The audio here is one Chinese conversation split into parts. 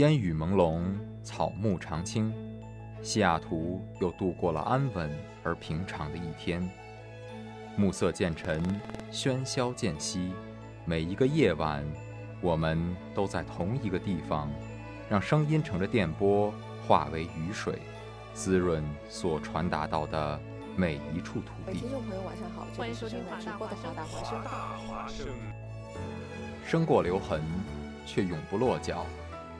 烟雨朦胧，草木常青，西雅图又度过了安稳而平常的一天。暮色渐沉，喧嚣渐息，每一个夜晚，我们都在同一个地方，让声音乘着电波化为雨水，滋润所传达到的每一处土地。听众朋友，晚上好，欢迎收听华大华大华华生。生过留痕，却永不落脚。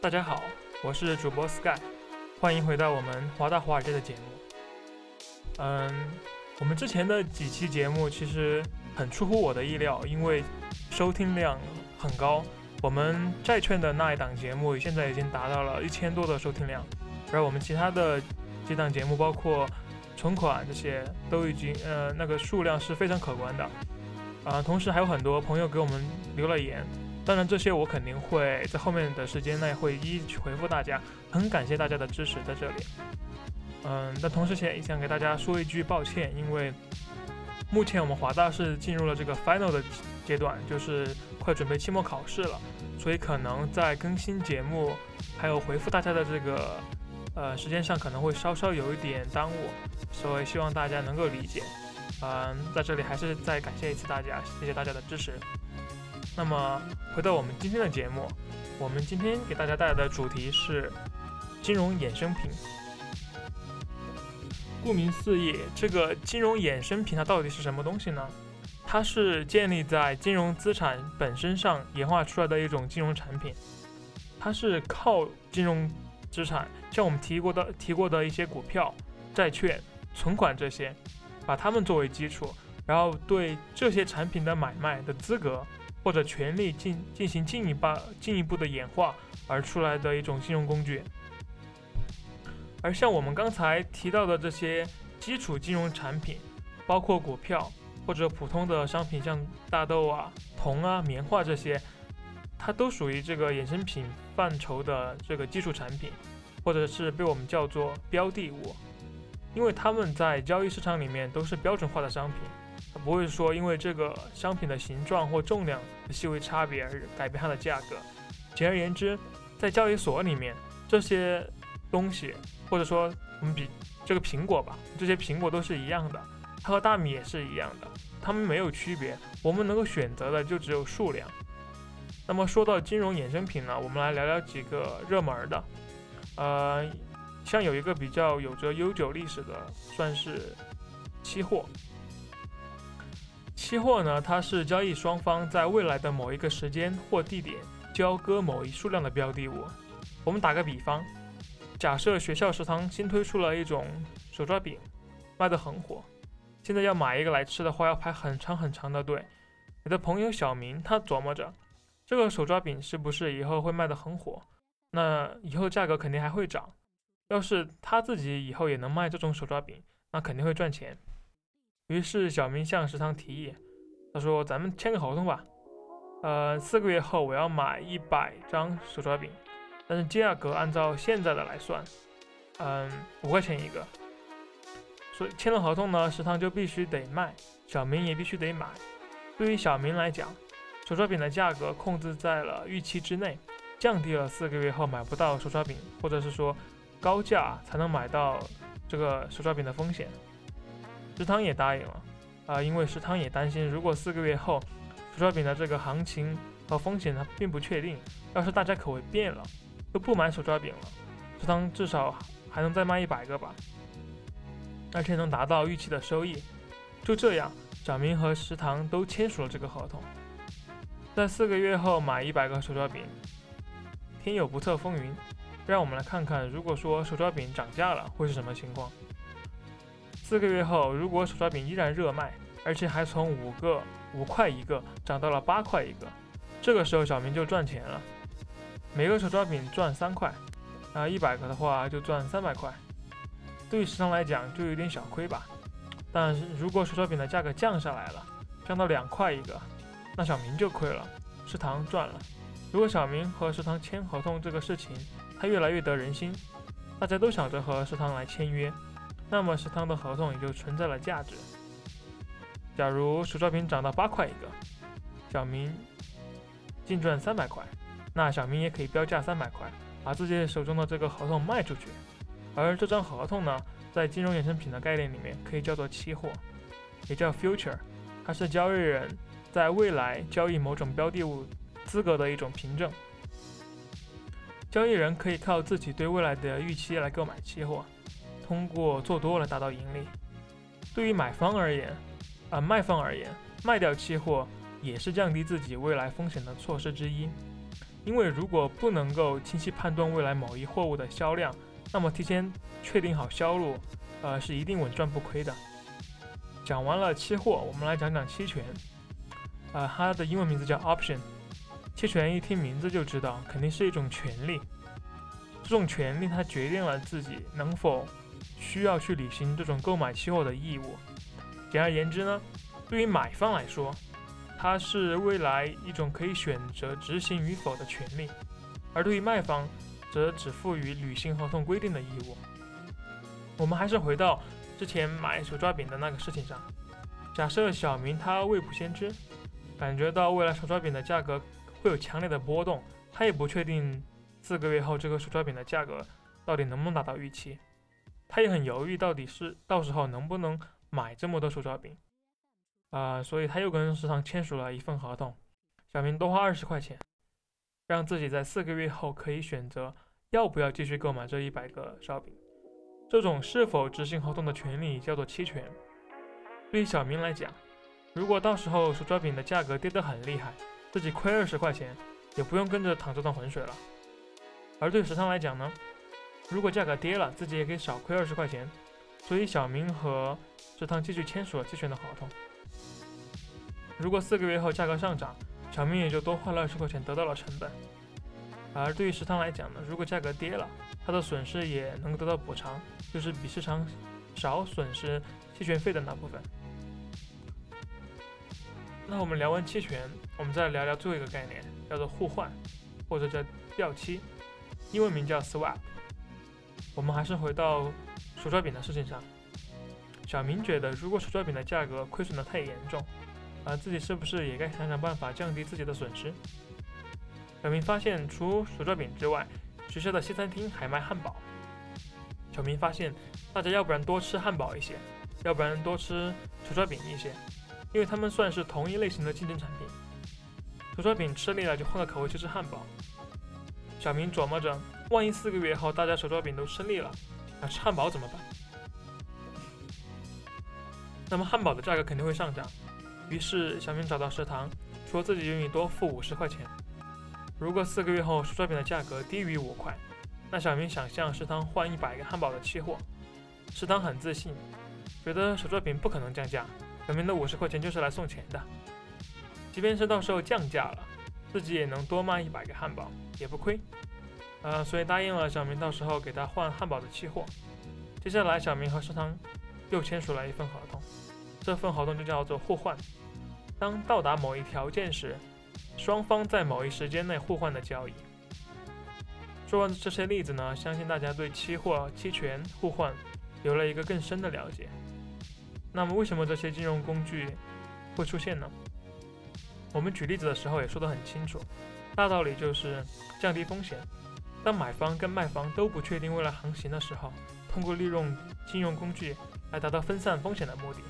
大家好，我是主播 Sky，欢迎回到我们华大华尔街的节目。嗯，我们之前的几期节目其实很出乎我的意料，因为收听量很高。我们债券的那一档节目现在已经达到了一千多的收听量，而我们其他的几档节目，包括存款这些，都已经呃那个数量是非常可观的。啊，同时还有很多朋友给我们留了言。当然，这些我肯定会在后面的时间内会一一去回复大家，很感谢大家的支持在这里。嗯，但同时也想给大家说一句抱歉，因为目前我们华大是进入了这个 final 的阶段，就是快准备期末考试了，所以可能在更新节目还有回复大家的这个呃时间上可能会稍稍有一点耽误，所以希望大家能够理解。嗯，在这里还是再感谢一次大家，谢谢大家的支持。那么回到我们今天的节目，我们今天给大家带来的主题是金融衍生品。顾名思义，这个金融衍生品它到底是什么东西呢？它是建立在金融资产本身上演化出来的一种金融产品。它是靠金融资产，像我们提过的提过的一些股票、债券、存款这些，把它们作为基础，然后对这些产品的买卖的资格。或者权力进进行进一步进一步的演化而出来的一种金融工具，而像我们刚才提到的这些基础金融产品，包括股票或者普通的商品，像大豆啊、铜啊、棉花这些，它都属于这个衍生品范畴的这个基础产品，或者是被我们叫做标的物，因为它们在交易市场里面都是标准化的商品。不会说因为这个商品的形状或重量的细微差别而改变它的价格。简而言之，在交易所里面，这些东西，或者说我们比这个苹果吧，这些苹果都是一样的，它和大米也是一样的，它们没有区别。我们能够选择的就只有数量。那么说到金融衍生品呢，我们来聊聊几个热门的。呃，像有一个比较有着悠久历史的，算是期货。期货呢，它是交易双方在未来的某一个时间或地点交割某一数量的标的物。我们打个比方，假设学校食堂新推出了一种手抓饼，卖得很火。现在要买一个来吃的话，要排很长很长的队。你的朋友小明他琢磨着，这个手抓饼是不是以后会卖得很火？那以后价格肯定还会涨。要是他自己以后也能卖这种手抓饼，那肯定会赚钱。于是小明向食堂提议，他说：“咱们签个合同吧，呃，四个月后我要买一百张手抓饼，但是价格按照现在的来算，嗯，五块钱一个。所以签了合同呢，食堂就必须得卖，小明也必须得买。对于小明来讲，手抓饼的价格控制在了预期之内，降低了四个月后买不到手抓饼，或者是说高价才能买到这个手抓饼的风险。”食堂也答应了，啊，因为食堂也担心，如果四个月后手抓饼的这个行情和风险呢并不确定。要是大家口味变了，都不买手抓饼了，食堂至少还能再卖一百个吧，而且能达到预期的收益。就这样，小明和食堂都签署了这个合同，在四个月后买一百个手抓饼。天有不测风云，让我们来看看，如果说手抓饼涨价了，会是什么情况？四个月后，如果手抓饼依然热卖，而且还从五个五块一个涨到了八块一个，这个时候小明就赚钱了。每个手抓饼赚三块，啊，一百个的话就赚三百块。对于食堂来讲就有点小亏吧。但是如果手抓饼的价格降下来了，降到两块一个，那小明就亏了，食堂赚了。如果小明和食堂签合同这个事情，他越来越得人心，大家都想着和食堂来签约，那么食堂的合同也就存在了价值。假如手抓饼涨到八块一个，小明净赚三百块，那小明也可以标价三百块，把自己手中的这个合同卖出去。而这张合同呢，在金融衍生品的概念里面可以叫做期货，也叫 future，它是交易人在未来交易某种标的物。资格的一种凭证，交易人可以靠自己对未来的预期来购买期货，通过做多来达到盈利。对于买方而言，啊卖方而言，卖掉期货也是降低自己未来风险的措施之一。因为如果不能够清晰判断未来某一货物的销量，那么提前确定好销路，呃是一定稳赚不亏的。讲完了期货，我们来讲讲期权，呃它的英文名字叫 option。期权一听名字就知道，肯定是一种权利。这种权利它决定了自己能否需要去履行这种购买期货的义务。简而言之呢，对于买方来说，它是未来一种可以选择执行与否的权利；而对于卖方，则只赋予履行合同规定的义务。我们还是回到之前买手抓饼的那个事情上。假设小明他未卜先知，感觉到未来手抓饼的价格。会有强烈的波动，他也不确定四个月后这个手抓饼的价格到底能不能达到预期，他也很犹豫，到底是到时候能不能买这么多手抓饼啊？所以他又跟食堂签署了一份合同，小明多花二十块钱，让自己在四个月后可以选择要不要继续购买这一百个烧饼。这种是否执行合同的权利叫做期权。对于小明来讲，如果到时候手抓饼的价格跌得很厉害，自己亏二十块钱，也不用跟着淌这趟浑水了。而对食堂来讲呢，如果价格跌了，自己也可以少亏二十块钱。所以小明和食堂继续签署了期权的合同。如果四个月后价格上涨，小明也就多花了二十块钱，得到了成本。而对于食堂来讲呢，如果价格跌了，他的损失也能得到补偿，就是比市场少损失期权费的那部分。那我们聊完期权，我们再聊聊最后一个概念，叫做互换，或者叫掉期，英文名叫 swap。我们还是回到手抓饼的事情上。小明觉得，如果手抓饼的价格亏损的太严重，啊，自己是不是也该想想办法降低自己的损失？小明发现，除手抓饼之外，学校的西餐厅还卖汉堡。小明发现，大家要不然多吃汉堡一些，要不然多吃手抓饼一些。因为他们算是同一类型的竞争产品，手抓饼吃腻了就换个口味去吃汉堡。小明琢磨着，万一四个月后大家手抓饼都吃腻了，那吃汉堡怎么办？那么汉堡的价格肯定会上涨。于是小明找到食堂，说自己愿意多付五十块钱。如果四个月后手抓饼的价格低于五块，那小明想向食堂换一百个汉堡的期货。食堂很自信，觉得手抓饼不可能降价。小明的五十块钱就是来送钱的，即便是到时候降价了，自己也能多卖一百个汉堡，也不亏。呃，所以答应了小明，到时候给他换汉堡的期货。接下来，小明和食堂又签署了一份合同，这份合同就叫做互换。当到达某一条件时，双方在某一时间内互换的交易。说完这些例子呢，相信大家对期货、期权互换有了一个更深的了解。那么，为什么这些金融工具会出现呢？我们举例子的时候也说得很清楚，大道理就是降低风险。当买方跟卖方都不确定未来行情的时候，通过利用金融工具来达到分散风险的目的。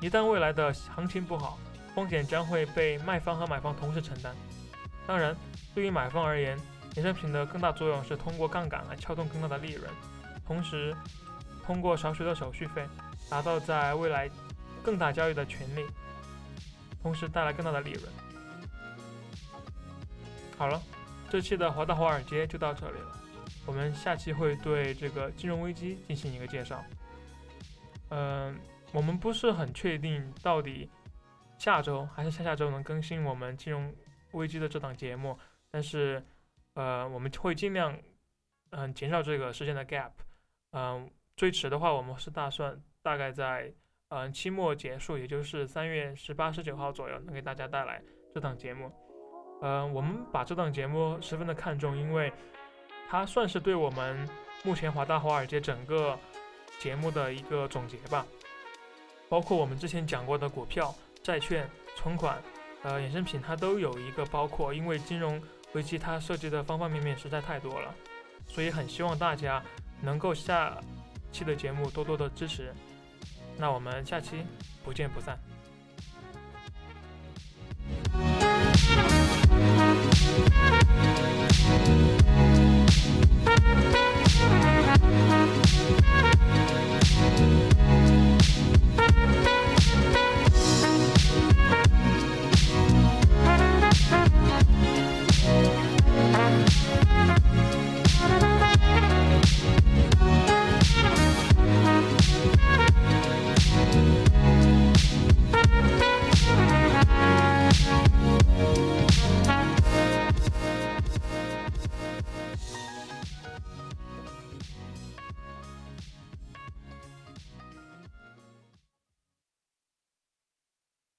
一旦未来的行情不好，风险将会被卖方和买方同时承担。当然，对于买方而言，衍生品的更大作用是通过杠杆来撬动更大的利润，同时通过少许的手续费，达到在未来更大交易的权利，同时带来更大的利润。好了，这期的华大华尔街就到这里了，我们下期会对这个金融危机进行一个介绍。嗯，我们不是很确定到底下周还是下下周能更新我们金融危机的这档节目，但是呃，我们会尽量嗯减少这个时间的 gap。嗯，最迟的话，我们是打算大概在嗯期末结束，也就是三月十八、十九号左右，能给大家带来这档节目。嗯，我们把这档节目十分的看重，因为它算是对我们目前华大华尔街整个节目的一个总结吧。包括我们之前讲过的股票、债券、存款、呃衍生品，它都有一个包括，因为金融危机它涉及的方方面面实在太多了，所以很希望大家能够下期的节目多多的支持。那我们下期不见不散。